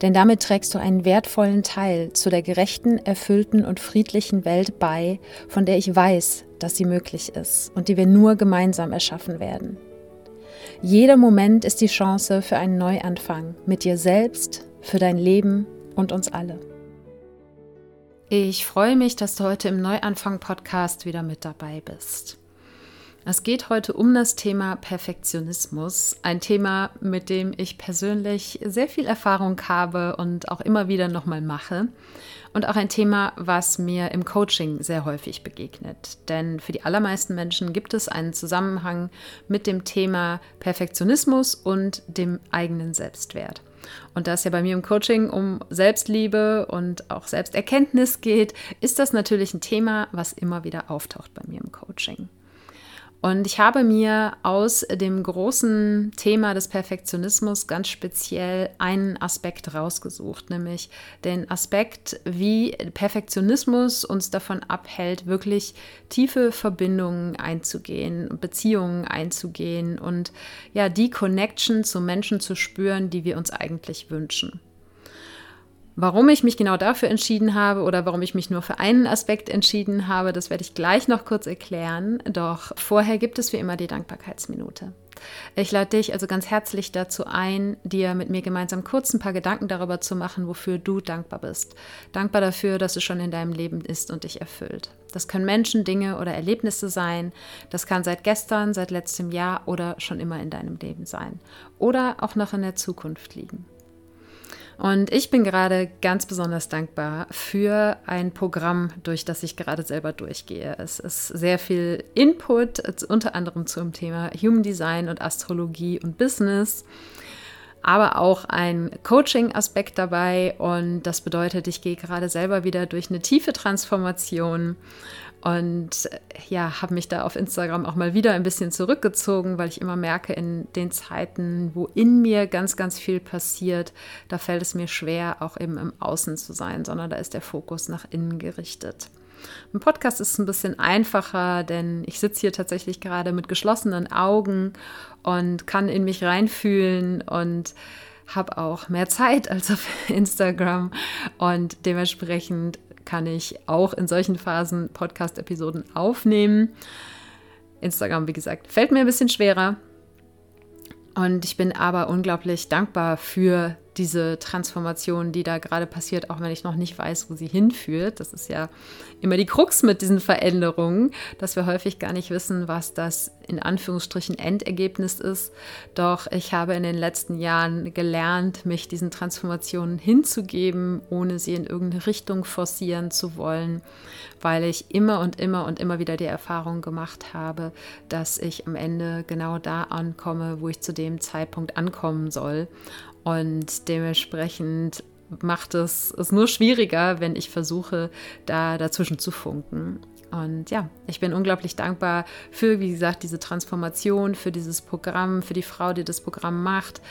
Denn damit trägst du einen wertvollen Teil zu der gerechten, erfüllten und friedlichen Welt bei, von der ich weiß, dass sie möglich ist und die wir nur gemeinsam erschaffen werden. Jeder Moment ist die Chance für einen Neuanfang mit dir selbst, für dein Leben und uns alle. Ich freue mich, dass du heute im Neuanfang-Podcast wieder mit dabei bist. Es geht heute um das Thema Perfektionismus, ein Thema, mit dem ich persönlich sehr viel Erfahrung habe und auch immer wieder nochmal mache. Und auch ein Thema, was mir im Coaching sehr häufig begegnet. Denn für die allermeisten Menschen gibt es einen Zusammenhang mit dem Thema Perfektionismus und dem eigenen Selbstwert. Und da es ja bei mir im Coaching um Selbstliebe und auch Selbsterkenntnis geht, ist das natürlich ein Thema, was immer wieder auftaucht bei mir im Coaching. Und ich habe mir aus dem großen Thema des Perfektionismus ganz speziell einen Aspekt rausgesucht, nämlich den Aspekt, wie Perfektionismus uns davon abhält, wirklich tiefe Verbindungen einzugehen, Beziehungen einzugehen und ja, die Connection zu Menschen zu spüren, die wir uns eigentlich wünschen. Warum ich mich genau dafür entschieden habe oder warum ich mich nur für einen Aspekt entschieden habe, das werde ich gleich noch kurz erklären. Doch vorher gibt es wie immer die Dankbarkeitsminute. Ich lade dich also ganz herzlich dazu ein, dir mit mir gemeinsam kurz ein paar Gedanken darüber zu machen, wofür du dankbar bist. Dankbar dafür, dass es schon in deinem Leben ist und dich erfüllt. Das können Menschen, Dinge oder Erlebnisse sein. Das kann seit gestern, seit letztem Jahr oder schon immer in deinem Leben sein. Oder auch noch in der Zukunft liegen. Und ich bin gerade ganz besonders dankbar für ein Programm, durch das ich gerade selber durchgehe. Es ist sehr viel Input, unter anderem zum Thema Human Design und Astrologie und Business aber auch ein Coaching-Aspekt dabei. Und das bedeutet, ich gehe gerade selber wieder durch eine tiefe Transformation und ja, habe mich da auf Instagram auch mal wieder ein bisschen zurückgezogen, weil ich immer merke, in den Zeiten, wo in mir ganz, ganz viel passiert, da fällt es mir schwer, auch eben im Außen zu sein, sondern da ist der Fokus nach innen gerichtet. Ein Podcast ist ein bisschen einfacher, denn ich sitze hier tatsächlich gerade mit geschlossenen Augen und kann in mich reinfühlen und habe auch mehr Zeit als auf Instagram und dementsprechend kann ich auch in solchen Phasen Podcast-Episoden aufnehmen. Instagram, wie gesagt, fällt mir ein bisschen schwerer. Und ich bin aber unglaublich dankbar für diese Transformation, die da gerade passiert, auch wenn ich noch nicht weiß, wo sie hinführt. Das ist ja immer die Krux mit diesen Veränderungen, dass wir häufig gar nicht wissen, was das in Anführungsstrichen Endergebnis ist. Doch ich habe in den letzten Jahren gelernt, mich diesen Transformationen hinzugeben, ohne sie in irgendeine Richtung forcieren zu wollen, weil ich immer und immer und immer wieder die Erfahrung gemacht habe, dass ich am Ende genau da ankomme, wo ich zu dem Zeitpunkt ankommen soll. Und dementsprechend macht es es nur schwieriger, wenn ich versuche, da dazwischen zu funken. Und ja, ich bin unglaublich dankbar für, wie gesagt, diese Transformation, für dieses Programm, für die Frau, die das Programm macht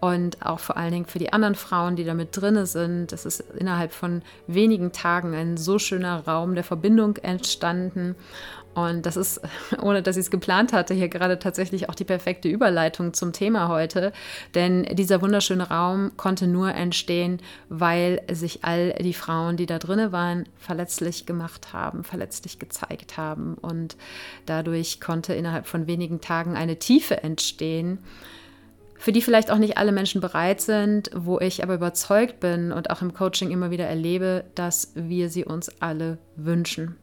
und auch vor allen Dingen für die anderen Frauen, die damit drin sind. Es ist innerhalb von wenigen Tagen ein so schöner Raum der Verbindung entstanden. Und das ist, ohne dass ich es geplant hatte, hier gerade tatsächlich auch die perfekte Überleitung zum Thema heute. Denn dieser wunderschöne Raum konnte nur entstehen, weil sich all die Frauen, die da drinnen waren, verletzlich gemacht haben, verletzlich gezeigt haben. Und dadurch konnte innerhalb von wenigen Tagen eine Tiefe entstehen, für die vielleicht auch nicht alle Menschen bereit sind, wo ich aber überzeugt bin und auch im Coaching immer wieder erlebe, dass wir sie uns alle wünschen.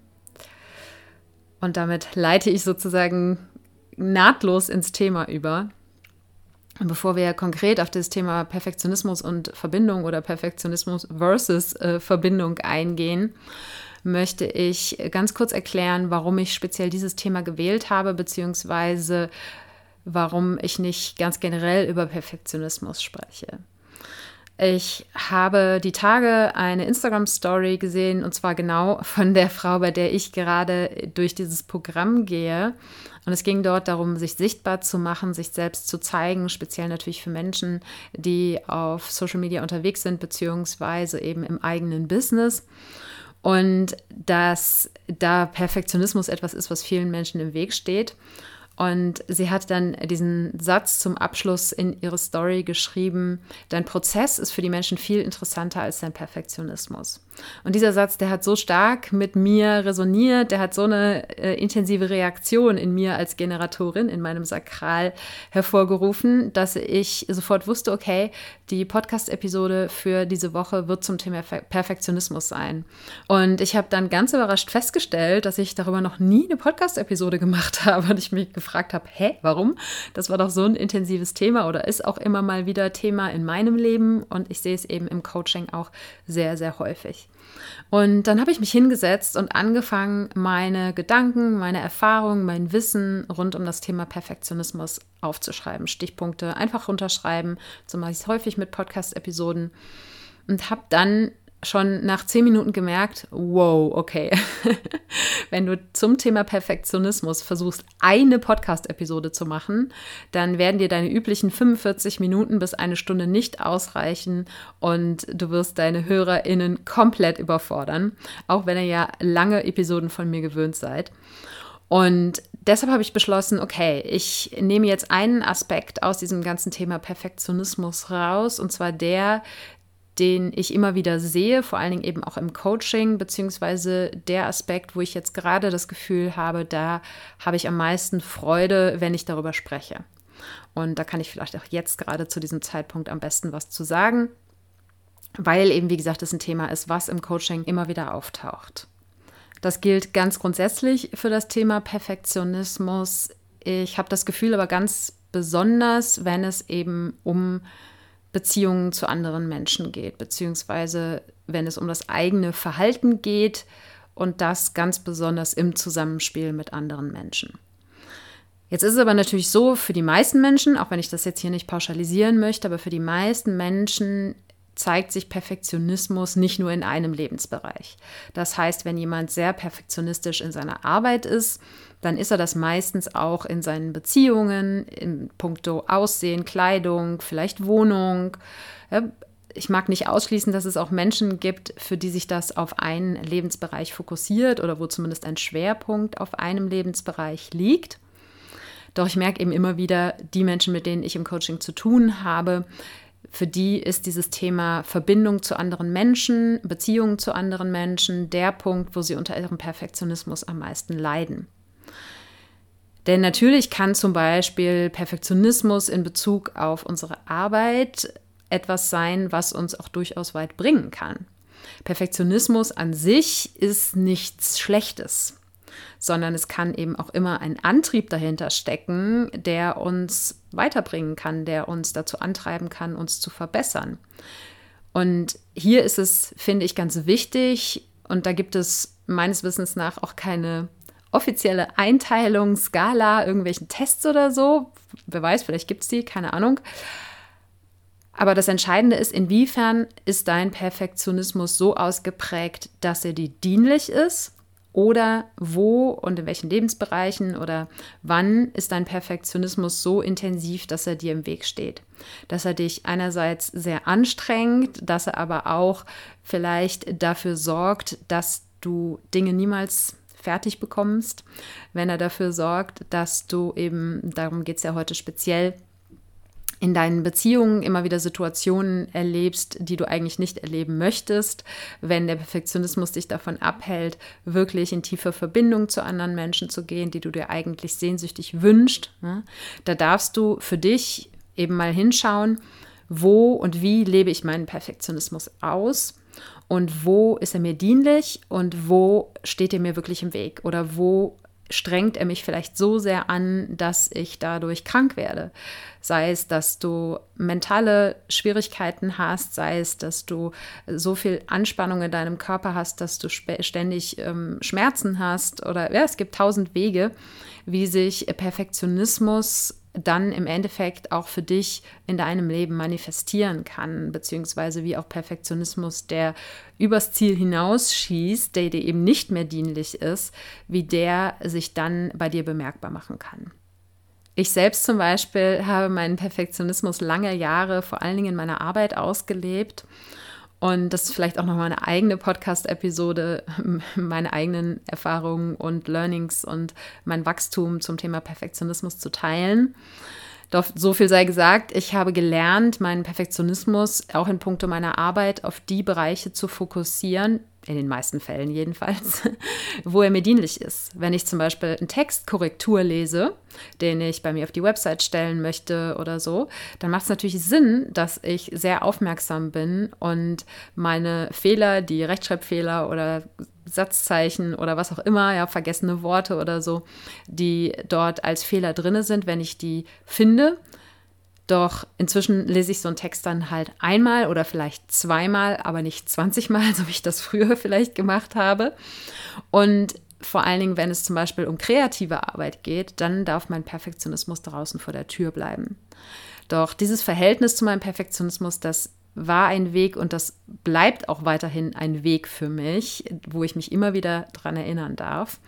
Und damit leite ich sozusagen nahtlos ins Thema über. Und bevor wir konkret auf das Thema Perfektionismus und Verbindung oder Perfektionismus versus äh, Verbindung eingehen, möchte ich ganz kurz erklären, warum ich speziell dieses Thema gewählt habe, beziehungsweise warum ich nicht ganz generell über Perfektionismus spreche. Ich habe die Tage eine Instagram-Story gesehen und zwar genau von der Frau, bei der ich gerade durch dieses Programm gehe. Und es ging dort darum, sich sichtbar zu machen, sich selbst zu zeigen, speziell natürlich für Menschen, die auf Social Media unterwegs sind, beziehungsweise eben im eigenen Business. Und dass da Perfektionismus etwas ist, was vielen Menschen im Weg steht. Und sie hat dann diesen Satz zum Abschluss in ihre Story geschrieben, dein Prozess ist für die Menschen viel interessanter als dein Perfektionismus. Und dieser Satz, der hat so stark mit mir resoniert, der hat so eine äh, intensive Reaktion in mir als Generatorin, in meinem Sakral hervorgerufen, dass ich sofort wusste, okay, die Podcast-Episode für diese Woche wird zum Thema Perfektionismus sein. Und ich habe dann ganz überrascht festgestellt, dass ich darüber noch nie eine Podcast-Episode gemacht habe und ich mich gefragt habe, hä, warum? Das war doch so ein intensives Thema oder ist auch immer mal wieder Thema in meinem Leben und ich sehe es eben im Coaching auch sehr, sehr häufig. Und dann habe ich mich hingesetzt und angefangen, meine Gedanken, meine Erfahrungen, mein Wissen rund um das Thema Perfektionismus aufzuschreiben. Stichpunkte einfach runterschreiben. So mache ich es häufig mit Podcast-Episoden. Und habe dann schon nach zehn Minuten gemerkt, wow, okay, wenn du zum Thema Perfektionismus versuchst, eine Podcast-Episode zu machen, dann werden dir deine üblichen 45 Minuten bis eine Stunde nicht ausreichen und du wirst deine HörerInnen komplett überfordern, auch wenn ihr ja lange Episoden von mir gewöhnt seid. Und deshalb habe ich beschlossen, okay, ich nehme jetzt einen Aspekt aus diesem ganzen Thema Perfektionismus raus, und zwar der, den ich immer wieder sehe, vor allen Dingen eben auch im Coaching, beziehungsweise der Aspekt, wo ich jetzt gerade das Gefühl habe, da habe ich am meisten Freude, wenn ich darüber spreche. Und da kann ich vielleicht auch jetzt gerade zu diesem Zeitpunkt am besten was zu sagen, weil eben, wie gesagt, das ein Thema ist, was im Coaching immer wieder auftaucht. Das gilt ganz grundsätzlich für das Thema Perfektionismus. Ich habe das Gefühl aber ganz besonders, wenn es eben um Beziehungen zu anderen Menschen geht, beziehungsweise wenn es um das eigene Verhalten geht und das ganz besonders im Zusammenspiel mit anderen Menschen. Jetzt ist es aber natürlich so, für die meisten Menschen, auch wenn ich das jetzt hier nicht pauschalisieren möchte, aber für die meisten Menschen zeigt sich Perfektionismus nicht nur in einem Lebensbereich. Das heißt, wenn jemand sehr perfektionistisch in seiner Arbeit ist, dann ist er das meistens auch in seinen Beziehungen, in puncto Aussehen, Kleidung, vielleicht Wohnung. Ich mag nicht ausschließen, dass es auch Menschen gibt, für die sich das auf einen Lebensbereich fokussiert oder wo zumindest ein Schwerpunkt auf einem Lebensbereich liegt. Doch ich merke eben immer wieder, die Menschen, mit denen ich im Coaching zu tun habe, für die ist dieses Thema Verbindung zu anderen Menschen, Beziehungen zu anderen Menschen der Punkt, wo sie unter ihrem Perfektionismus am meisten leiden. Denn natürlich kann zum Beispiel Perfektionismus in Bezug auf unsere Arbeit etwas sein, was uns auch durchaus weit bringen kann. Perfektionismus an sich ist nichts Schlechtes, sondern es kann eben auch immer ein Antrieb dahinter stecken, der uns weiterbringen kann, der uns dazu antreiben kann, uns zu verbessern. Und hier ist es, finde ich, ganz wichtig, und da gibt es meines Wissens nach auch keine offizielle Einteilung, Skala, irgendwelchen Tests oder so. Wer weiß, vielleicht gibt es die, keine Ahnung. Aber das Entscheidende ist, inwiefern ist dein Perfektionismus so ausgeprägt, dass er dir dienlich ist oder wo und in welchen Lebensbereichen oder wann ist dein Perfektionismus so intensiv, dass er dir im Weg steht. Dass er dich einerseits sehr anstrengt, dass er aber auch vielleicht dafür sorgt, dass du Dinge niemals fertig bekommst, wenn er dafür sorgt, dass du eben, darum geht es ja heute speziell, in deinen Beziehungen immer wieder Situationen erlebst, die du eigentlich nicht erleben möchtest, wenn der Perfektionismus dich davon abhält, wirklich in tiefe Verbindung zu anderen Menschen zu gehen, die du dir eigentlich sehnsüchtig wünschst. Ne? Da darfst du für dich eben mal hinschauen, wo und wie lebe ich meinen Perfektionismus aus und wo ist er mir dienlich und wo steht er mir wirklich im Weg oder wo strengt er mich vielleicht so sehr an, dass ich dadurch krank werde. Sei es, dass du mentale Schwierigkeiten hast, sei es, dass du so viel Anspannung in deinem Körper hast, dass du ständig ähm, Schmerzen hast oder ja, es gibt tausend Wege, wie sich Perfektionismus dann im Endeffekt auch für dich in deinem Leben manifestieren kann, beziehungsweise wie auch Perfektionismus, der übers Ziel hinausschießt, der dir eben nicht mehr dienlich ist, wie der sich dann bei dir bemerkbar machen kann. Ich selbst zum Beispiel habe meinen Perfektionismus lange Jahre vor allen Dingen in meiner Arbeit ausgelebt und das ist vielleicht auch noch mal eine eigene Podcast-Episode, meine eigenen Erfahrungen und Learnings und mein Wachstum zum Thema Perfektionismus zu teilen. Doch so viel sei gesagt, ich habe gelernt, meinen Perfektionismus auch in puncto meiner Arbeit auf die Bereiche zu fokussieren, in den meisten Fällen jedenfalls, wo er mir dienlich ist. Wenn ich zum Beispiel einen Text Korrektur lese, den ich bei mir auf die Website stellen möchte oder so, dann macht es natürlich Sinn, dass ich sehr aufmerksam bin und meine Fehler, die Rechtschreibfehler oder Satzzeichen oder was auch immer, ja, vergessene Worte oder so, die dort als Fehler drin sind, wenn ich die finde, doch inzwischen lese ich so einen Text dann halt einmal oder vielleicht zweimal, aber nicht 20 Mal, so wie ich das früher vielleicht gemacht habe. Und vor allen Dingen, wenn es zum Beispiel um kreative Arbeit geht, dann darf mein Perfektionismus draußen vor der Tür bleiben. Doch dieses Verhältnis zu meinem Perfektionismus, das war ein Weg und das bleibt auch weiterhin ein Weg für mich, wo ich mich immer wieder dran erinnern darf.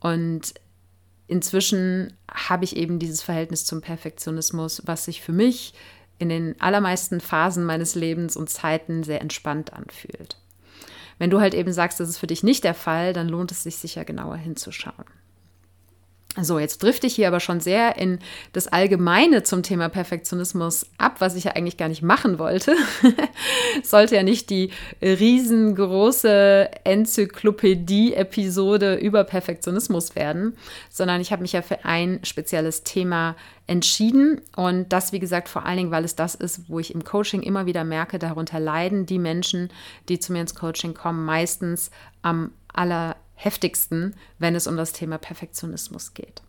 Und inzwischen habe ich eben dieses Verhältnis zum Perfektionismus, was sich für mich in den allermeisten Phasen meines Lebens und Zeiten sehr entspannt anfühlt. Wenn du halt eben sagst, das ist für dich nicht der Fall, dann lohnt es sich sicher genauer hinzuschauen. So, jetzt drifte ich hier aber schon sehr in das Allgemeine zum Thema Perfektionismus ab, was ich ja eigentlich gar nicht machen wollte. Sollte ja nicht die riesengroße Enzyklopädie-Episode über Perfektionismus werden, sondern ich habe mich ja für ein spezielles Thema entschieden. Und das, wie gesagt, vor allen Dingen, weil es das ist, wo ich im Coaching immer wieder merke, darunter leiden die Menschen, die zu mir ins Coaching kommen, meistens am aller heftigsten, wenn es um das Thema Perfektionismus geht.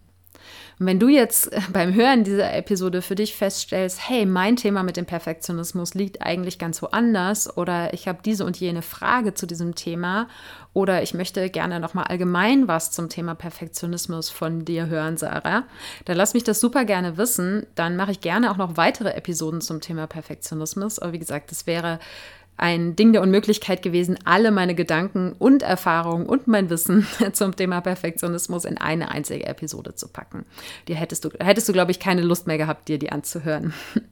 Und wenn du jetzt beim Hören dieser Episode für dich feststellst, hey, mein Thema mit dem Perfektionismus liegt eigentlich ganz woanders oder ich habe diese und jene Frage zu diesem Thema oder ich möchte gerne noch mal allgemein was zum Thema Perfektionismus von dir hören, Sarah, dann lass mich das super gerne wissen. Dann mache ich gerne auch noch weitere Episoden zum Thema Perfektionismus. Aber wie gesagt, das wäre ein Ding der Unmöglichkeit gewesen, alle meine Gedanken und Erfahrungen und mein Wissen zum Thema Perfektionismus in eine einzige Episode zu packen. Die hättest du, hättest du, glaube ich, keine Lust mehr gehabt, dir die anzuhören.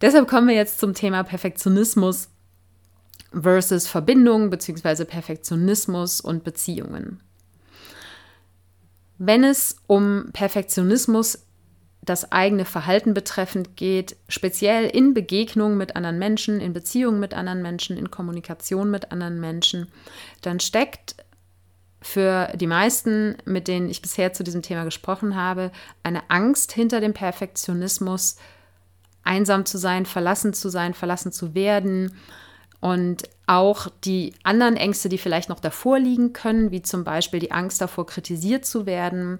Deshalb kommen wir jetzt zum Thema Perfektionismus versus Verbindung bzw. Perfektionismus und Beziehungen. Wenn es um Perfektionismus das eigene Verhalten betreffend geht, speziell in Begegnungen mit anderen Menschen, in Beziehungen mit anderen Menschen, in Kommunikation mit anderen Menschen, dann steckt für die meisten, mit denen ich bisher zu diesem Thema gesprochen habe, eine Angst hinter dem Perfektionismus, einsam zu sein, verlassen zu sein, verlassen zu werden, und auch die anderen Ängste, die vielleicht noch davor liegen können, wie zum Beispiel die Angst davor, kritisiert zu werden,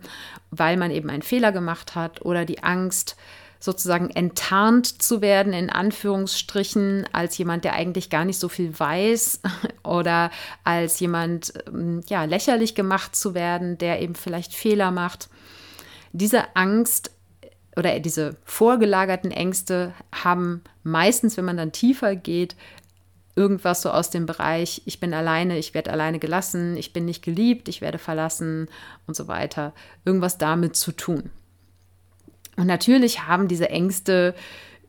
weil man eben einen Fehler gemacht hat, oder die Angst, sozusagen enttarnt zu werden, in Anführungsstrichen, als jemand, der eigentlich gar nicht so viel weiß oder als jemand, ähm, ja, lächerlich gemacht zu werden, der eben vielleicht Fehler macht. Diese Angst oder diese vorgelagerten Ängste haben meistens, wenn man dann tiefer geht, irgendwas so aus dem Bereich, ich bin alleine, ich werde alleine gelassen, ich bin nicht geliebt, ich werde verlassen und so weiter. Irgendwas damit zu tun. Und natürlich haben diese Ängste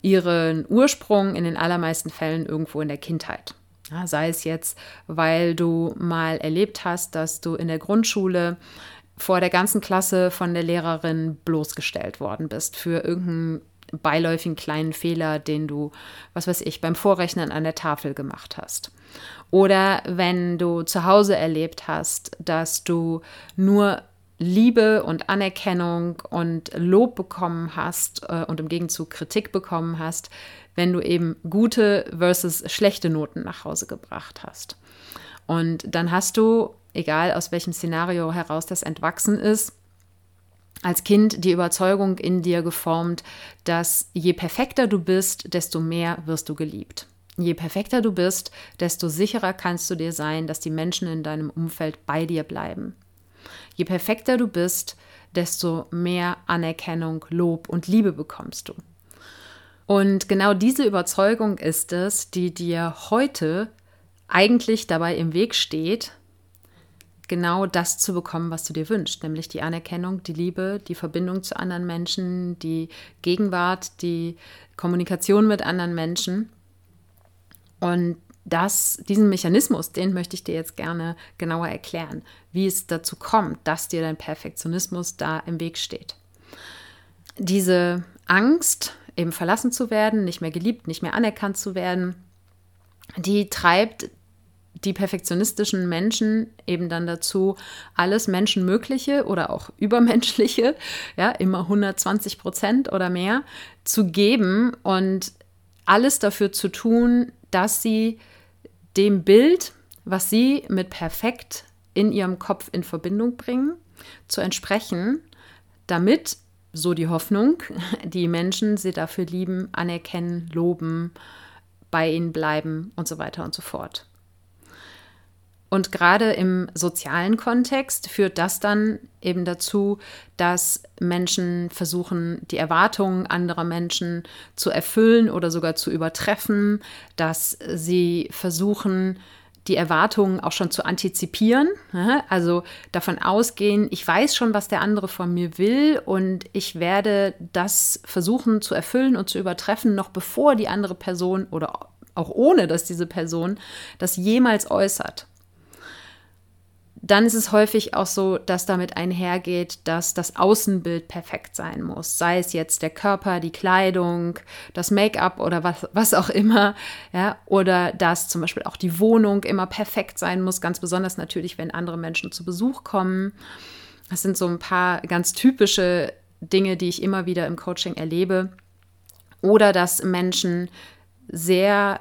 ihren Ursprung in den allermeisten Fällen irgendwo in der Kindheit. Ja, sei es jetzt, weil du mal erlebt hast, dass du in der Grundschule vor der ganzen Klasse von der Lehrerin bloßgestellt worden bist für irgendein beiläufigen kleinen Fehler, den du, was weiß ich, beim Vorrechnen an der Tafel gemacht hast. Oder wenn du zu Hause erlebt hast, dass du nur Liebe und Anerkennung und Lob bekommen hast äh, und im Gegenzug Kritik bekommen hast, wenn du eben gute versus schlechte Noten nach Hause gebracht hast. Und dann hast du egal aus welchem Szenario heraus das entwachsen ist, als Kind die Überzeugung in dir geformt, dass je perfekter du bist, desto mehr wirst du geliebt. Je perfekter du bist, desto sicherer kannst du dir sein, dass die Menschen in deinem Umfeld bei dir bleiben. Je perfekter du bist, desto mehr Anerkennung, Lob und Liebe bekommst du. Und genau diese Überzeugung ist es, die dir heute eigentlich dabei im Weg steht, genau das zu bekommen, was du dir wünschst, nämlich die Anerkennung, die Liebe, die Verbindung zu anderen Menschen, die Gegenwart, die Kommunikation mit anderen Menschen. Und das, diesen Mechanismus, den möchte ich dir jetzt gerne genauer erklären, wie es dazu kommt, dass dir dein Perfektionismus da im Weg steht. Diese Angst, eben verlassen zu werden, nicht mehr geliebt, nicht mehr anerkannt zu werden, die treibt die perfektionistischen Menschen eben dann dazu, alles Menschenmögliche oder auch Übermenschliche, ja, immer 120 Prozent oder mehr, zu geben und alles dafür zu tun, dass sie dem Bild, was sie mit perfekt in ihrem Kopf in Verbindung bringen, zu entsprechen, damit, so die Hoffnung, die Menschen sie dafür lieben, anerkennen, loben, bei ihnen bleiben und so weiter und so fort. Und gerade im sozialen Kontext führt das dann eben dazu, dass Menschen versuchen, die Erwartungen anderer Menschen zu erfüllen oder sogar zu übertreffen, dass sie versuchen, die Erwartungen auch schon zu antizipieren, also davon ausgehen, ich weiß schon, was der andere von mir will und ich werde das versuchen zu erfüllen und zu übertreffen, noch bevor die andere Person oder auch ohne, dass diese Person das jemals äußert dann ist es häufig auch so, dass damit einhergeht, dass das Außenbild perfekt sein muss. Sei es jetzt der Körper, die Kleidung, das Make-up oder was, was auch immer. Ja, oder dass zum Beispiel auch die Wohnung immer perfekt sein muss. Ganz besonders natürlich, wenn andere Menschen zu Besuch kommen. Das sind so ein paar ganz typische Dinge, die ich immer wieder im Coaching erlebe. Oder dass Menschen sehr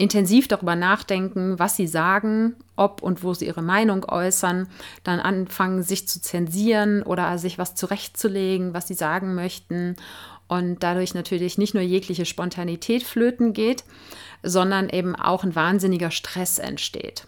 intensiv darüber nachdenken, was sie sagen, ob und wo sie ihre Meinung äußern, dann anfangen, sich zu zensieren oder sich was zurechtzulegen, was sie sagen möchten und dadurch natürlich nicht nur jegliche Spontanität flöten geht, sondern eben auch ein wahnsinniger Stress entsteht.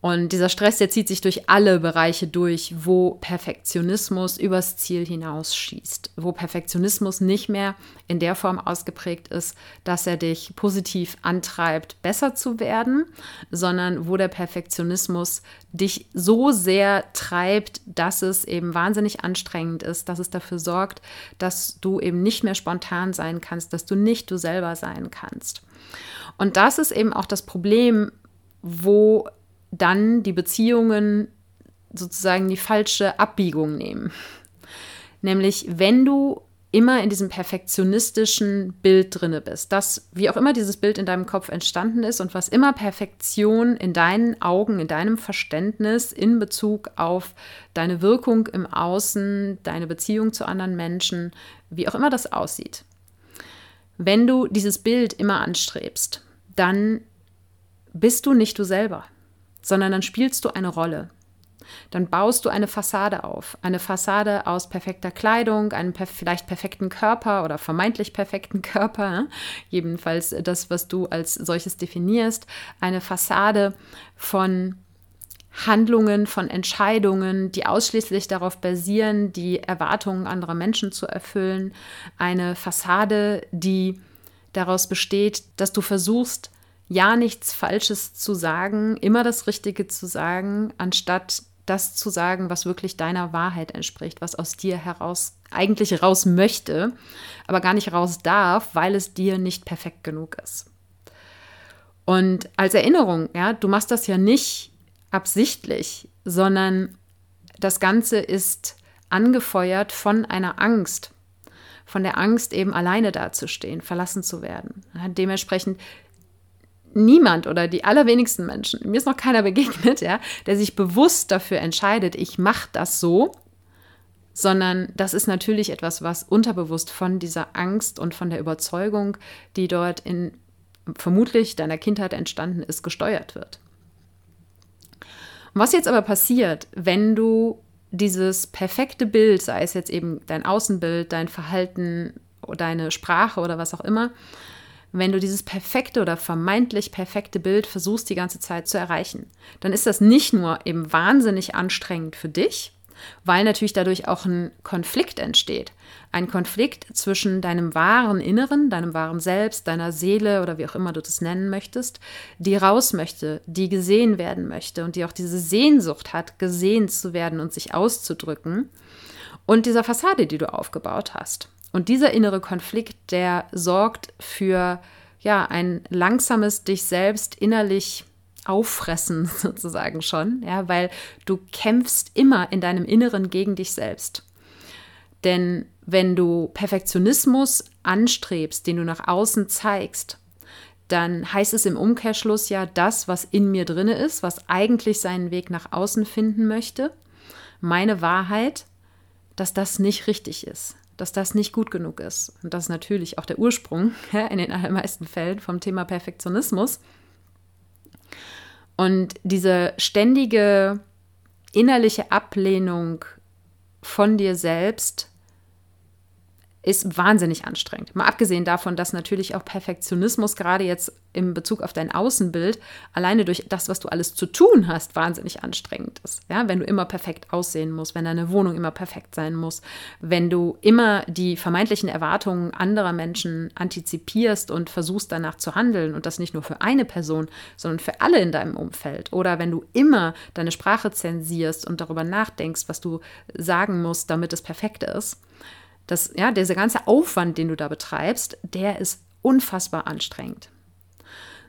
Und dieser Stress, der zieht sich durch alle Bereiche durch, wo Perfektionismus übers Ziel hinausschießt, wo Perfektionismus nicht mehr in der Form ausgeprägt ist, dass er dich positiv antreibt, besser zu werden, sondern wo der Perfektionismus dich so sehr treibt, dass es eben wahnsinnig anstrengend ist, dass es dafür sorgt, dass du eben nicht mehr spontan sein kannst, dass du nicht du selber sein kannst. Und das ist eben auch das Problem, wo dann die Beziehungen sozusagen die falsche Abbiegung nehmen. Nämlich, wenn du immer in diesem perfektionistischen Bild drinne bist, das, wie auch immer dieses Bild in deinem Kopf entstanden ist und was immer Perfektion in deinen Augen, in deinem Verständnis in Bezug auf deine Wirkung im Außen, deine Beziehung zu anderen Menschen, wie auch immer das aussieht. Wenn du dieses Bild immer anstrebst, dann bist du nicht du selber sondern dann spielst du eine Rolle. Dann baust du eine Fassade auf. Eine Fassade aus perfekter Kleidung, einem per vielleicht perfekten Körper oder vermeintlich perfekten Körper, jedenfalls das, was du als solches definierst. Eine Fassade von Handlungen, von Entscheidungen, die ausschließlich darauf basieren, die Erwartungen anderer Menschen zu erfüllen. Eine Fassade, die daraus besteht, dass du versuchst, ja nichts Falsches zu sagen, immer das Richtige zu sagen, anstatt das zu sagen, was wirklich deiner Wahrheit entspricht, was aus dir heraus eigentlich raus möchte, aber gar nicht raus darf, weil es dir nicht perfekt genug ist. Und als Erinnerung, ja, du machst das ja nicht absichtlich, sondern das Ganze ist angefeuert von einer Angst, von der Angst eben alleine dazustehen, verlassen zu werden. Dementsprechend niemand oder die allerwenigsten Menschen, mir ist noch keiner begegnet, ja, der sich bewusst dafür entscheidet, ich mache das so, sondern das ist natürlich etwas, was unterbewusst von dieser Angst und von der Überzeugung, die dort in vermutlich deiner Kindheit entstanden ist, gesteuert wird. Was jetzt aber passiert, wenn du dieses perfekte Bild, sei es jetzt eben dein Außenbild, dein Verhalten, deine Sprache oder was auch immer, wenn du dieses perfekte oder vermeintlich perfekte Bild versuchst die ganze Zeit zu erreichen, dann ist das nicht nur eben wahnsinnig anstrengend für dich, weil natürlich dadurch auch ein Konflikt entsteht. Ein Konflikt zwischen deinem wahren Inneren, deinem wahren Selbst, deiner Seele oder wie auch immer du das nennen möchtest, die raus möchte, die gesehen werden möchte und die auch diese Sehnsucht hat, gesehen zu werden und sich auszudrücken, und dieser Fassade, die du aufgebaut hast. Und dieser innere Konflikt, der sorgt für ja, ein langsames dich selbst innerlich auffressen sozusagen schon, ja, weil du kämpfst immer in deinem Inneren gegen dich selbst. Denn wenn du Perfektionismus anstrebst, den du nach außen zeigst, dann heißt es im Umkehrschluss ja, das, was in mir drinne ist, was eigentlich seinen Weg nach außen finden möchte, meine Wahrheit, dass das nicht richtig ist dass das nicht gut genug ist. Und das ist natürlich auch der Ursprung in den allermeisten Fällen vom Thema Perfektionismus. Und diese ständige innerliche Ablehnung von dir selbst ist wahnsinnig anstrengend. Mal abgesehen davon, dass natürlich auch Perfektionismus gerade jetzt im Bezug auf dein Außenbild alleine durch das, was du alles zu tun hast, wahnsinnig anstrengend ist. Ja, wenn du immer perfekt aussehen musst, wenn deine Wohnung immer perfekt sein muss, wenn du immer die vermeintlichen Erwartungen anderer Menschen antizipierst und versuchst danach zu handeln und das nicht nur für eine Person, sondern für alle in deinem Umfeld oder wenn du immer deine Sprache zensierst und darüber nachdenkst, was du sagen musst, damit es perfekt ist das, ja, dieser ganze Aufwand, den du da betreibst, der ist unfassbar anstrengend.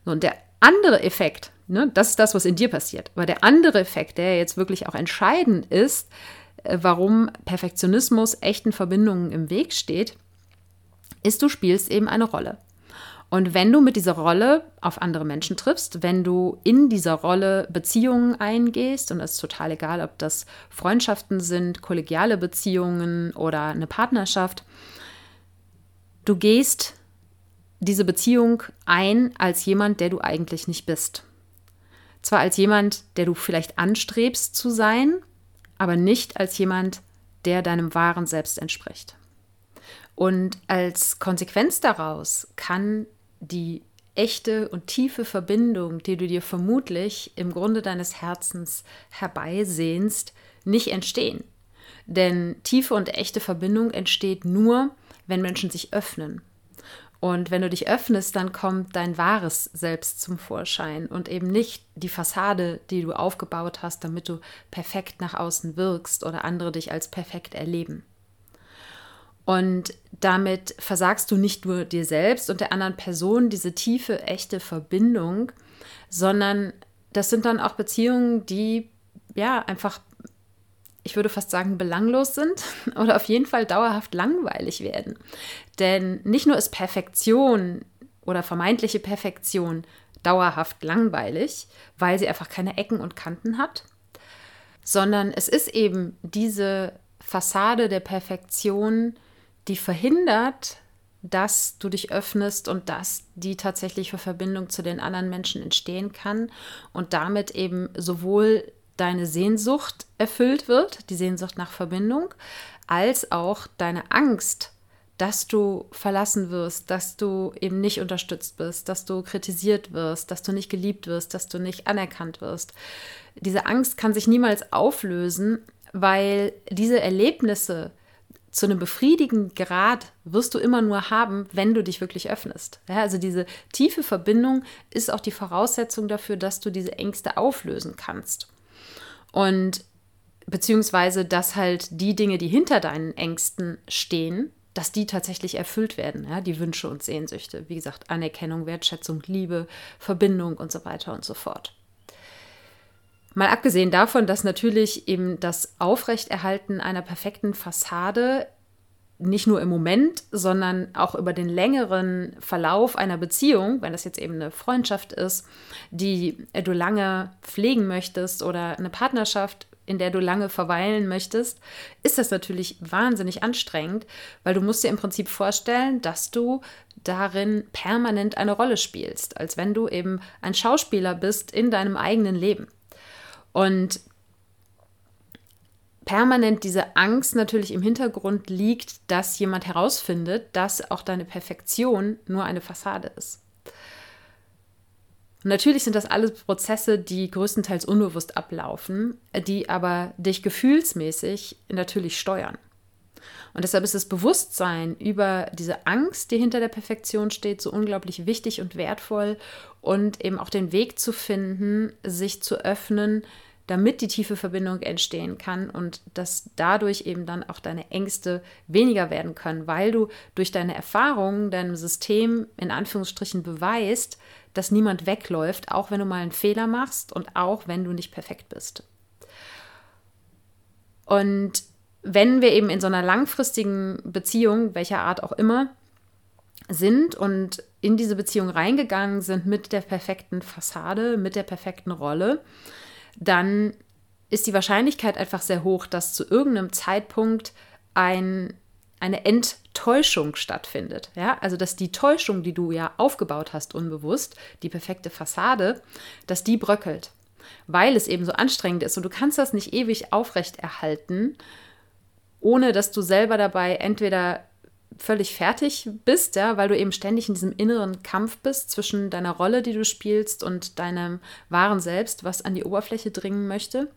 und der andere Effekt, ne, das ist das, was in dir passiert, aber der andere Effekt, der jetzt wirklich auch entscheidend ist, äh, warum Perfektionismus echten Verbindungen im Weg steht, ist, du spielst eben eine Rolle. Und wenn du mit dieser Rolle auf andere Menschen triffst, wenn du in dieser Rolle Beziehungen eingehst, und es ist total egal, ob das Freundschaften sind, kollegiale Beziehungen oder eine Partnerschaft, du gehst diese Beziehung ein als jemand, der du eigentlich nicht bist. Zwar als jemand, der du vielleicht anstrebst zu sein, aber nicht als jemand, der deinem wahren Selbst entspricht. Und als Konsequenz daraus kann die echte und tiefe Verbindung, die du dir vermutlich im Grunde deines Herzens herbeisehnst, nicht entstehen. Denn tiefe und echte Verbindung entsteht nur, wenn Menschen sich öffnen. Und wenn du dich öffnest, dann kommt dein wahres Selbst zum Vorschein und eben nicht die Fassade, die du aufgebaut hast, damit du perfekt nach außen wirkst oder andere dich als perfekt erleben. Und damit versagst du nicht nur dir selbst und der anderen Person diese tiefe, echte Verbindung, sondern das sind dann auch Beziehungen, die ja einfach, ich würde fast sagen, belanglos sind oder auf jeden Fall dauerhaft langweilig werden. Denn nicht nur ist Perfektion oder vermeintliche Perfektion dauerhaft langweilig, weil sie einfach keine Ecken und Kanten hat, sondern es ist eben diese Fassade der Perfektion, die verhindert, dass du dich öffnest und dass die tatsächliche Verbindung zu den anderen Menschen entstehen kann und damit eben sowohl deine Sehnsucht erfüllt wird, die Sehnsucht nach Verbindung, als auch deine Angst, dass du verlassen wirst, dass du eben nicht unterstützt bist, dass du kritisiert wirst, dass du nicht geliebt wirst, dass du nicht anerkannt wirst. Diese Angst kann sich niemals auflösen, weil diese Erlebnisse, zu einem befriedigenden Grad wirst du immer nur haben, wenn du dich wirklich öffnest. Ja, also diese tiefe Verbindung ist auch die Voraussetzung dafür, dass du diese Ängste auflösen kannst. Und beziehungsweise, dass halt die Dinge, die hinter deinen Ängsten stehen, dass die tatsächlich erfüllt werden, ja, die Wünsche und Sehnsüchte. Wie gesagt, Anerkennung, Wertschätzung, Liebe, Verbindung und so weiter und so fort. Mal abgesehen davon, dass natürlich eben das Aufrechterhalten einer perfekten Fassade nicht nur im Moment, sondern auch über den längeren Verlauf einer Beziehung, wenn das jetzt eben eine Freundschaft ist, die du lange pflegen möchtest oder eine Partnerschaft, in der du lange verweilen möchtest, ist das natürlich wahnsinnig anstrengend, weil du musst dir im Prinzip vorstellen, dass du darin permanent eine Rolle spielst, als wenn du eben ein Schauspieler bist in deinem eigenen Leben. Und permanent diese Angst natürlich im Hintergrund liegt, dass jemand herausfindet, dass auch deine Perfektion nur eine Fassade ist. Natürlich sind das alles Prozesse, die größtenteils unbewusst ablaufen, die aber dich gefühlsmäßig natürlich steuern. Und deshalb ist das Bewusstsein über diese Angst, die hinter der Perfektion steht, so unglaublich wichtig und wertvoll und eben auch den Weg zu finden, sich zu öffnen, damit die tiefe Verbindung entstehen kann und dass dadurch eben dann auch deine Ängste weniger werden können, weil du durch deine Erfahrungen deinem System in Anführungsstrichen beweist, dass niemand wegläuft, auch wenn du mal einen Fehler machst und auch wenn du nicht perfekt bist. Und wenn wir eben in so einer langfristigen Beziehung, welcher Art auch immer, sind und in diese Beziehung reingegangen sind mit der perfekten Fassade, mit der perfekten Rolle, dann ist die Wahrscheinlichkeit einfach sehr hoch, dass zu irgendeinem Zeitpunkt ein, eine Enttäuschung stattfindet. Ja? Also dass die Täuschung, die du ja aufgebaut hast, unbewusst, die perfekte Fassade, dass die bröckelt, weil es eben so anstrengend ist und du kannst das nicht ewig aufrechterhalten, ohne dass du selber dabei entweder völlig fertig bist, ja, weil du eben ständig in diesem inneren Kampf bist zwischen deiner Rolle, die du spielst, und deinem wahren Selbst, was an die Oberfläche dringen möchte.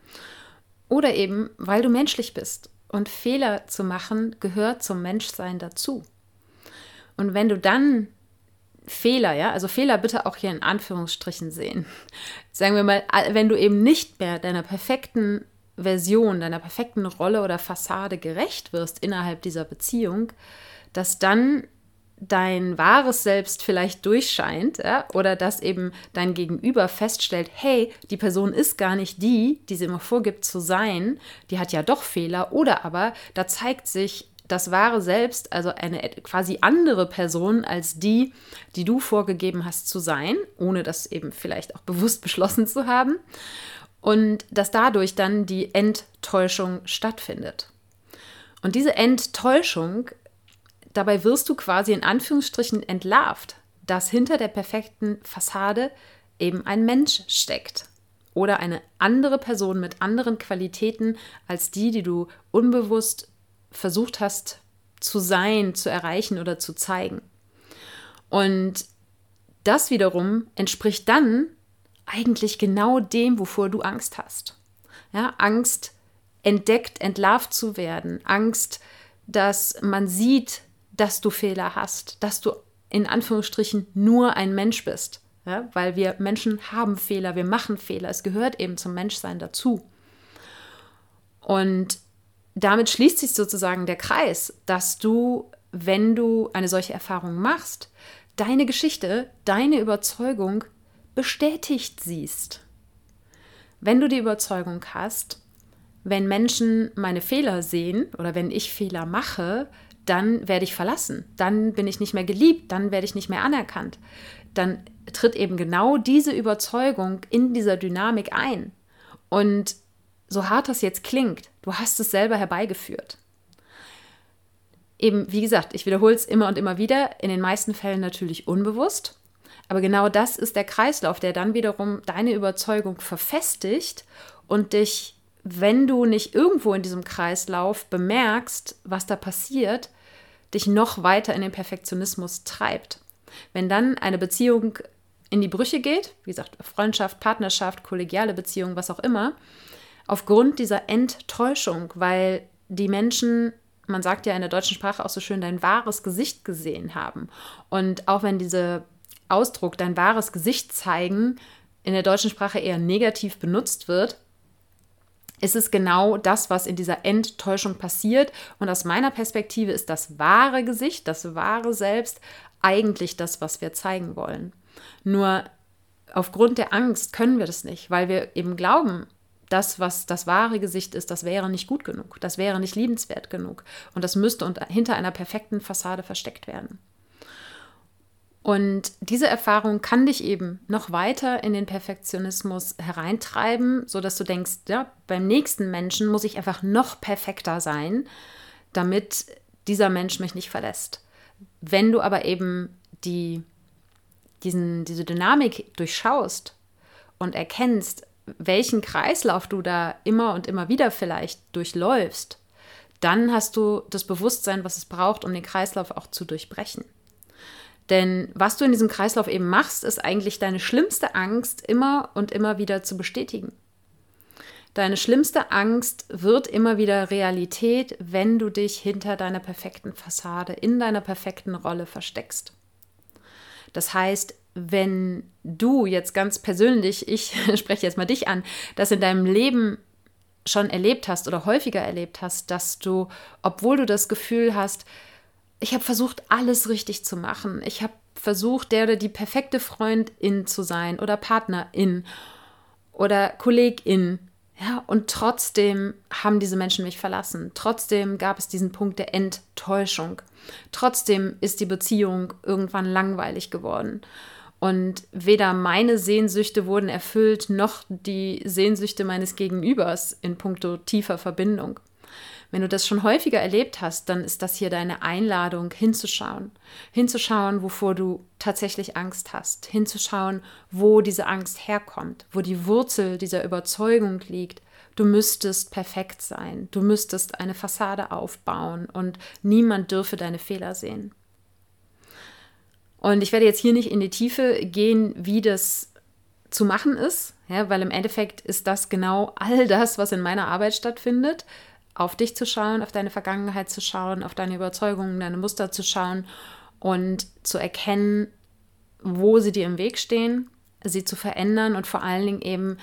Oder eben, weil du menschlich bist. Und Fehler zu machen gehört zum Menschsein dazu. Und wenn du dann Fehler, ja, also Fehler bitte auch hier in Anführungsstrichen sehen. Sagen wir mal, wenn du eben nicht mehr deiner perfekten Version, deiner perfekten Rolle oder Fassade gerecht wirst innerhalb dieser Beziehung, dass dann dein wahres Selbst vielleicht durchscheint ja? oder dass eben dein Gegenüber feststellt, hey, die Person ist gar nicht die, die sie immer vorgibt zu sein, die hat ja doch Fehler oder aber da zeigt sich das wahre Selbst, also eine quasi andere Person als die, die du vorgegeben hast zu sein, ohne das eben vielleicht auch bewusst beschlossen zu haben und dass dadurch dann die Enttäuschung stattfindet. Und diese Enttäuschung Dabei wirst du quasi in Anführungsstrichen entlarvt, dass hinter der perfekten Fassade eben ein Mensch steckt oder eine andere Person mit anderen Qualitäten als die, die du unbewusst versucht hast zu sein, zu erreichen oder zu zeigen. Und das wiederum entspricht dann eigentlich genau dem, wovor du Angst hast. Ja, Angst, entdeckt, entlarvt zu werden, Angst, dass man sieht, dass du Fehler hast, dass du in Anführungsstrichen nur ein Mensch bist. Ja? Weil wir Menschen haben Fehler, wir machen Fehler, es gehört eben zum Menschsein dazu. Und damit schließt sich sozusagen der Kreis, dass du, wenn du eine solche Erfahrung machst, deine Geschichte, deine Überzeugung bestätigt siehst. Wenn du die Überzeugung hast, wenn Menschen meine Fehler sehen oder wenn ich Fehler mache, dann werde ich verlassen, dann bin ich nicht mehr geliebt, dann werde ich nicht mehr anerkannt. Dann tritt eben genau diese Überzeugung in dieser Dynamik ein. Und so hart das jetzt klingt, du hast es selber herbeigeführt. Eben, wie gesagt, ich wiederhole es immer und immer wieder, in den meisten Fällen natürlich unbewusst. Aber genau das ist der Kreislauf, der dann wiederum deine Überzeugung verfestigt und dich wenn du nicht irgendwo in diesem Kreislauf bemerkst, was da passiert, dich noch weiter in den Perfektionismus treibt. Wenn dann eine Beziehung in die Brüche geht, wie gesagt, Freundschaft, Partnerschaft, kollegiale Beziehung, was auch immer, aufgrund dieser Enttäuschung, weil die Menschen, man sagt ja in der deutschen Sprache auch so schön, dein wahres Gesicht gesehen haben. Und auch wenn dieser Ausdruck dein wahres Gesicht zeigen in der deutschen Sprache eher negativ benutzt wird, ist es genau das, was in dieser Enttäuschung passiert. Und aus meiner Perspektive ist das wahre Gesicht, das wahre Selbst eigentlich das, was wir zeigen wollen. Nur aufgrund der Angst können wir das nicht, weil wir eben glauben, das, was das wahre Gesicht ist, das wäre nicht gut genug, das wäre nicht liebenswert genug und das müsste hinter einer perfekten Fassade versteckt werden. Und diese Erfahrung kann dich eben noch weiter in den Perfektionismus hereintreiben, sodass du denkst, ja, beim nächsten Menschen muss ich einfach noch perfekter sein, damit dieser Mensch mich nicht verlässt. Wenn du aber eben die, diesen, diese Dynamik durchschaust und erkennst, welchen Kreislauf du da immer und immer wieder vielleicht durchläufst, dann hast du das Bewusstsein, was es braucht, um den Kreislauf auch zu durchbrechen. Denn was du in diesem Kreislauf eben machst, ist eigentlich deine schlimmste Angst immer und immer wieder zu bestätigen. Deine schlimmste Angst wird immer wieder Realität, wenn du dich hinter deiner perfekten Fassade, in deiner perfekten Rolle versteckst. Das heißt, wenn du jetzt ganz persönlich, ich spreche jetzt mal dich an, das in deinem Leben schon erlebt hast oder häufiger erlebt hast, dass du, obwohl du das Gefühl hast, ich habe versucht, alles richtig zu machen, ich habe versucht, der oder die perfekte Freundin zu sein oder Partnerin oder Kollegin, ja, und trotzdem haben diese Menschen mich verlassen. Trotzdem gab es diesen Punkt der Enttäuschung. Trotzdem ist die Beziehung irgendwann langweilig geworden. Und weder meine Sehnsüchte wurden erfüllt, noch die Sehnsüchte meines Gegenübers in puncto tiefer Verbindung. Wenn du das schon häufiger erlebt hast, dann ist das hier deine Einladung, hinzuschauen. Hinzuschauen, wovor du tatsächlich Angst hast. Hinzuschauen, wo diese Angst herkommt, wo die Wurzel dieser Überzeugung liegt. Du müsstest perfekt sein. Du müsstest eine Fassade aufbauen und niemand dürfe deine Fehler sehen. Und ich werde jetzt hier nicht in die Tiefe gehen, wie das zu machen ist, ja, weil im Endeffekt ist das genau all das, was in meiner Arbeit stattfindet auf dich zu schauen, auf deine Vergangenheit zu schauen, auf deine Überzeugungen, deine Muster zu schauen und zu erkennen, wo sie dir im Weg stehen, sie zu verändern und vor allen Dingen eben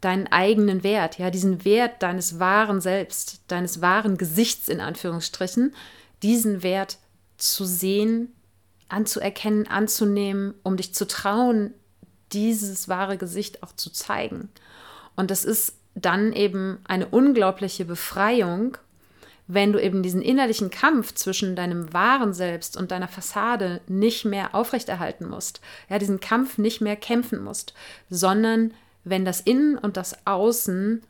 deinen eigenen Wert, ja, diesen Wert deines wahren Selbst, deines wahren Gesichts in Anführungsstrichen, diesen Wert zu sehen, anzuerkennen, anzunehmen, um dich zu trauen, dieses wahre Gesicht auch zu zeigen. Und das ist dann eben eine unglaubliche Befreiung, wenn du eben diesen innerlichen Kampf zwischen deinem wahren Selbst und deiner Fassade nicht mehr aufrechterhalten musst, ja, diesen Kampf nicht mehr kämpfen musst, sondern wenn das Innen und das Außen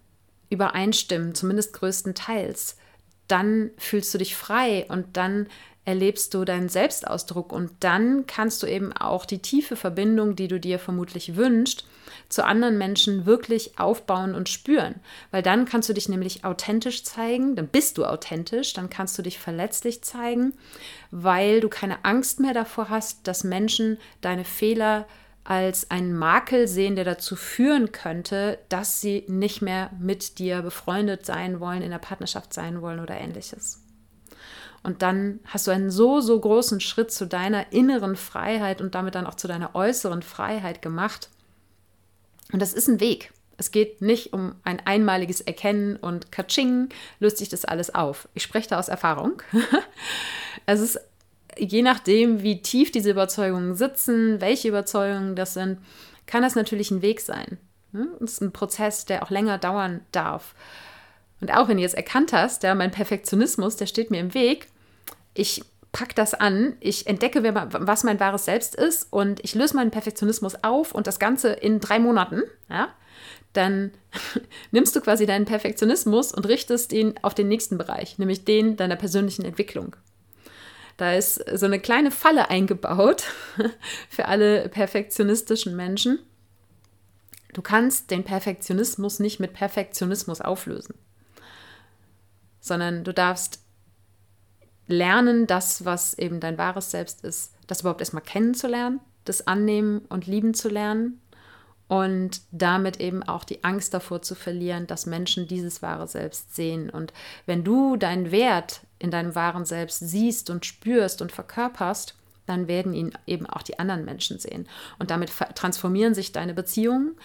übereinstimmen, zumindest größtenteils, dann fühlst du dich frei und dann erlebst du deinen Selbstausdruck und dann kannst du eben auch die tiefe Verbindung, die du dir vermutlich wünschst, zu anderen Menschen wirklich aufbauen und spüren. Weil dann kannst du dich nämlich authentisch zeigen, dann bist du authentisch, dann kannst du dich verletzlich zeigen, weil du keine Angst mehr davor hast, dass Menschen deine Fehler als einen Makel sehen, der dazu führen könnte, dass sie nicht mehr mit dir befreundet sein wollen, in der Partnerschaft sein wollen oder ähnliches. Und dann hast du einen so, so großen Schritt zu deiner inneren Freiheit und damit dann auch zu deiner äußeren Freiheit gemacht. Und das ist ein Weg. Es geht nicht um ein einmaliges Erkennen und Katsching löst sich das alles auf. Ich spreche da aus Erfahrung. es ist je nachdem, wie tief diese Überzeugungen sitzen, welche Überzeugungen das sind, kann das natürlich ein Weg sein. Hm? Es ist ein Prozess, der auch länger dauern darf. Und auch wenn du jetzt erkannt hast, ja, mein Perfektionismus, der steht mir im Weg, ich packe das an, ich entdecke, was mein wahres Selbst ist und ich löse meinen Perfektionismus auf und das Ganze in drei Monaten, ja, dann nimmst du quasi deinen Perfektionismus und richtest ihn auf den nächsten Bereich, nämlich den deiner persönlichen Entwicklung. Da ist so eine kleine Falle eingebaut für alle perfektionistischen Menschen. Du kannst den Perfektionismus nicht mit Perfektionismus auflösen sondern du darfst lernen, das, was eben dein wahres Selbst ist, das überhaupt erstmal kennenzulernen, das annehmen und lieben zu lernen und damit eben auch die Angst davor zu verlieren, dass Menschen dieses wahre Selbst sehen. Und wenn du deinen Wert in deinem wahren Selbst siehst und spürst und verkörperst, dann werden ihn eben auch die anderen Menschen sehen. Und damit transformieren sich deine Beziehungen,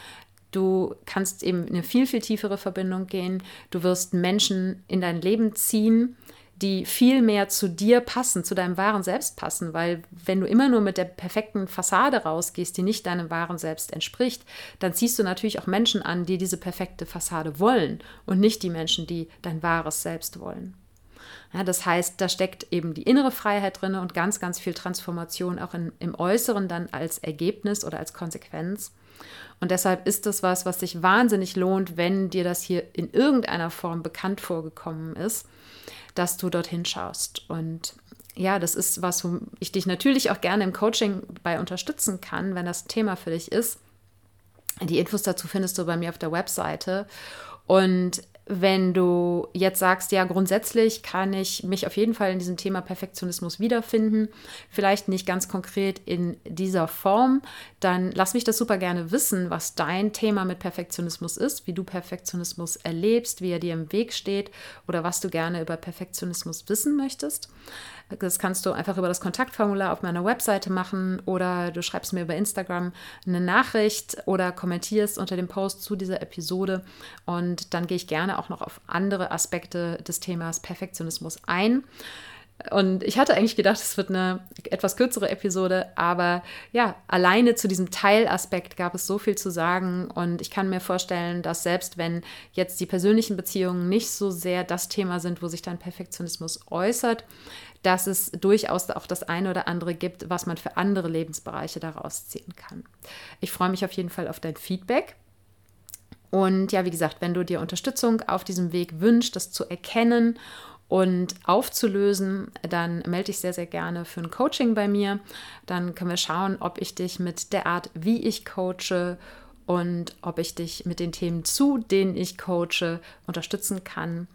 Du kannst eben in eine viel, viel tiefere Verbindung gehen. Du wirst Menschen in dein Leben ziehen, die viel mehr zu dir passen, zu deinem wahren Selbst passen, weil wenn du immer nur mit der perfekten Fassade rausgehst, die nicht deinem wahren Selbst entspricht, dann ziehst du natürlich auch Menschen an, die diese perfekte Fassade wollen und nicht die Menschen, die dein wahres Selbst wollen. Ja, das heißt, da steckt eben die innere Freiheit drin und ganz, ganz viel Transformation auch in, im Äußeren dann als Ergebnis oder als Konsequenz. Und deshalb ist das was, was sich wahnsinnig lohnt, wenn dir das hier in irgendeiner Form bekannt vorgekommen ist, dass du dorthin schaust. Und ja, das ist was, wo ich dich natürlich auch gerne im Coaching bei unterstützen kann, wenn das Thema für dich ist. Die Infos dazu findest du bei mir auf der Webseite. Und wenn du jetzt sagst, ja, grundsätzlich kann ich mich auf jeden Fall in diesem Thema Perfektionismus wiederfinden, vielleicht nicht ganz konkret in dieser Form, dann lass mich das super gerne wissen, was dein Thema mit Perfektionismus ist, wie du Perfektionismus erlebst, wie er dir im Weg steht oder was du gerne über Perfektionismus wissen möchtest. Das kannst du einfach über das Kontaktformular auf meiner Webseite machen oder du schreibst mir über Instagram eine Nachricht oder kommentierst unter dem Post zu dieser Episode und dann gehe ich gerne auch noch auf andere Aspekte des Themas Perfektionismus ein. Und ich hatte eigentlich gedacht, es wird eine etwas kürzere Episode, aber ja, alleine zu diesem Teilaspekt gab es so viel zu sagen und ich kann mir vorstellen, dass selbst wenn jetzt die persönlichen Beziehungen nicht so sehr das Thema sind, wo sich dein Perfektionismus äußert, dass es durchaus auch das eine oder andere gibt, was man für andere Lebensbereiche daraus ziehen kann. Ich freue mich auf jeden Fall auf dein Feedback. Und ja, wie gesagt, wenn du dir Unterstützung auf diesem Weg wünschst, das zu erkennen und aufzulösen, dann melde dich sehr, sehr gerne für ein Coaching bei mir. Dann können wir schauen, ob ich dich mit der Art, wie ich coache und ob ich dich mit den Themen zu, denen ich coache, unterstützen kann.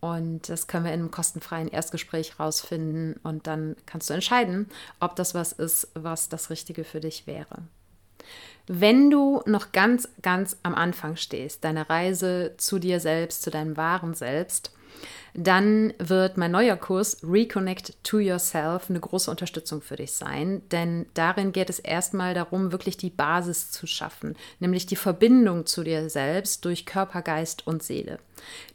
Und das können wir in einem kostenfreien Erstgespräch rausfinden und dann kannst du entscheiden, ob das was ist, was das Richtige für dich wäre. Wenn du noch ganz, ganz am Anfang stehst, deine Reise zu dir selbst, zu deinem wahren Selbst, dann wird mein neuer Kurs Reconnect to Yourself eine große Unterstützung für dich sein, denn darin geht es erstmal darum, wirklich die Basis zu schaffen, nämlich die Verbindung zu dir selbst durch Körper, Geist und Seele.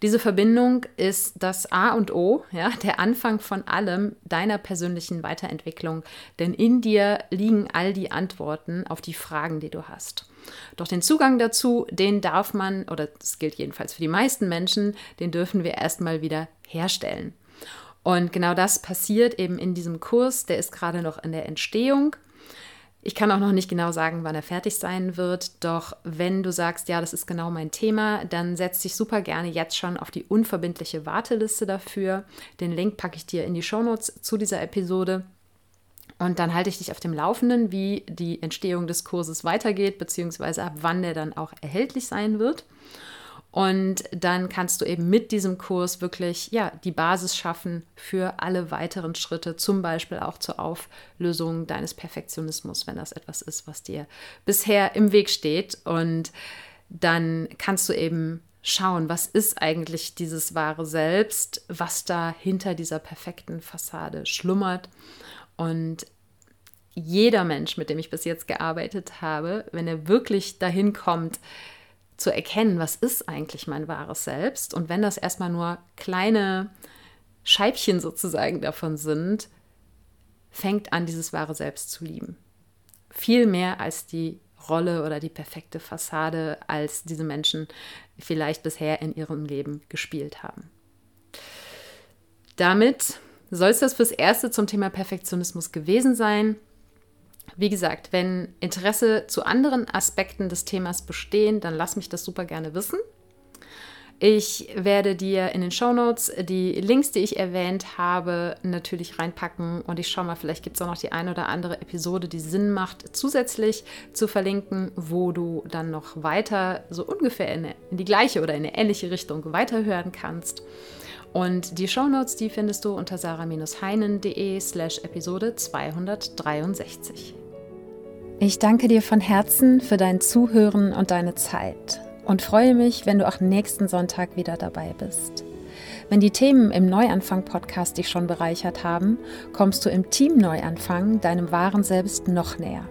Diese Verbindung ist das A und O, ja, der Anfang von allem deiner persönlichen Weiterentwicklung, denn in dir liegen all die Antworten auf die Fragen, die du hast. Doch den Zugang dazu, den darf man, oder das gilt jedenfalls für die meisten Menschen, den dürfen wir erstmal wieder herstellen. Und genau das passiert eben in diesem Kurs, der ist gerade noch in der Entstehung. Ich kann auch noch nicht genau sagen, wann er fertig sein wird, doch wenn du sagst, ja, das ist genau mein Thema, dann setz dich super gerne jetzt schon auf die unverbindliche Warteliste dafür. Den Link packe ich dir in die Shownotes zu dieser Episode. Und dann halte ich dich auf dem Laufenden, wie die Entstehung des Kurses weitergeht, beziehungsweise ab wann der dann auch erhältlich sein wird. Und dann kannst du eben mit diesem Kurs wirklich ja, die Basis schaffen für alle weiteren Schritte, zum Beispiel auch zur Auflösung deines Perfektionismus, wenn das etwas ist, was dir bisher im Weg steht. Und dann kannst du eben schauen, was ist eigentlich dieses wahre Selbst, was da hinter dieser perfekten Fassade schlummert und jeder Mensch, mit dem ich bis jetzt gearbeitet habe, wenn er wirklich dahin kommt, zu erkennen, was ist eigentlich mein wahres Selbst und wenn das erstmal nur kleine Scheibchen sozusagen davon sind, fängt an, dieses wahre Selbst zu lieben. Viel mehr als die Rolle oder die perfekte Fassade, als diese Menschen vielleicht bisher in ihrem Leben gespielt haben. Damit soll es das fürs Erste zum Thema Perfektionismus gewesen sein. Wie gesagt, wenn Interesse zu anderen Aspekten des Themas bestehen, dann lass mich das super gerne wissen. Ich werde dir in den Show Notes die Links, die ich erwähnt habe, natürlich reinpacken und ich schaue mal, vielleicht gibt es auch noch die eine oder andere Episode, die Sinn macht, zusätzlich zu verlinken, wo du dann noch weiter so ungefähr in, in die gleiche oder in eine ähnliche Richtung weiterhören kannst. Und die Shownotes, die findest du unter sarah-heinen.de slash Episode 263. Ich danke dir von Herzen für dein Zuhören und deine Zeit und freue mich, wenn du auch nächsten Sonntag wieder dabei bist. Wenn die Themen im Neuanfang-Podcast dich schon bereichert haben, kommst du im Team Neuanfang deinem wahren Selbst noch näher.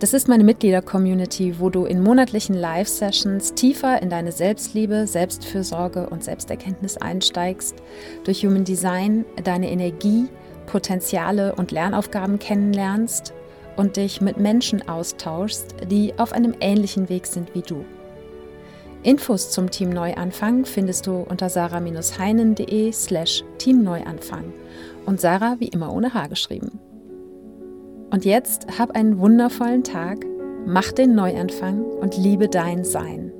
Das ist meine Mitglieder-Community, wo du in monatlichen Live-Sessions tiefer in deine Selbstliebe, Selbstfürsorge und Selbsterkenntnis einsteigst, durch Human Design deine Energie, Potenziale und Lernaufgaben kennenlernst und dich mit Menschen austauschst, die auf einem ähnlichen Weg sind wie du. Infos zum Team Neuanfang findest du unter sarah-heinen.de slash Teamneuanfang und Sarah wie immer ohne H geschrieben. Und jetzt hab einen wundervollen Tag, mach den Neuanfang und liebe dein Sein.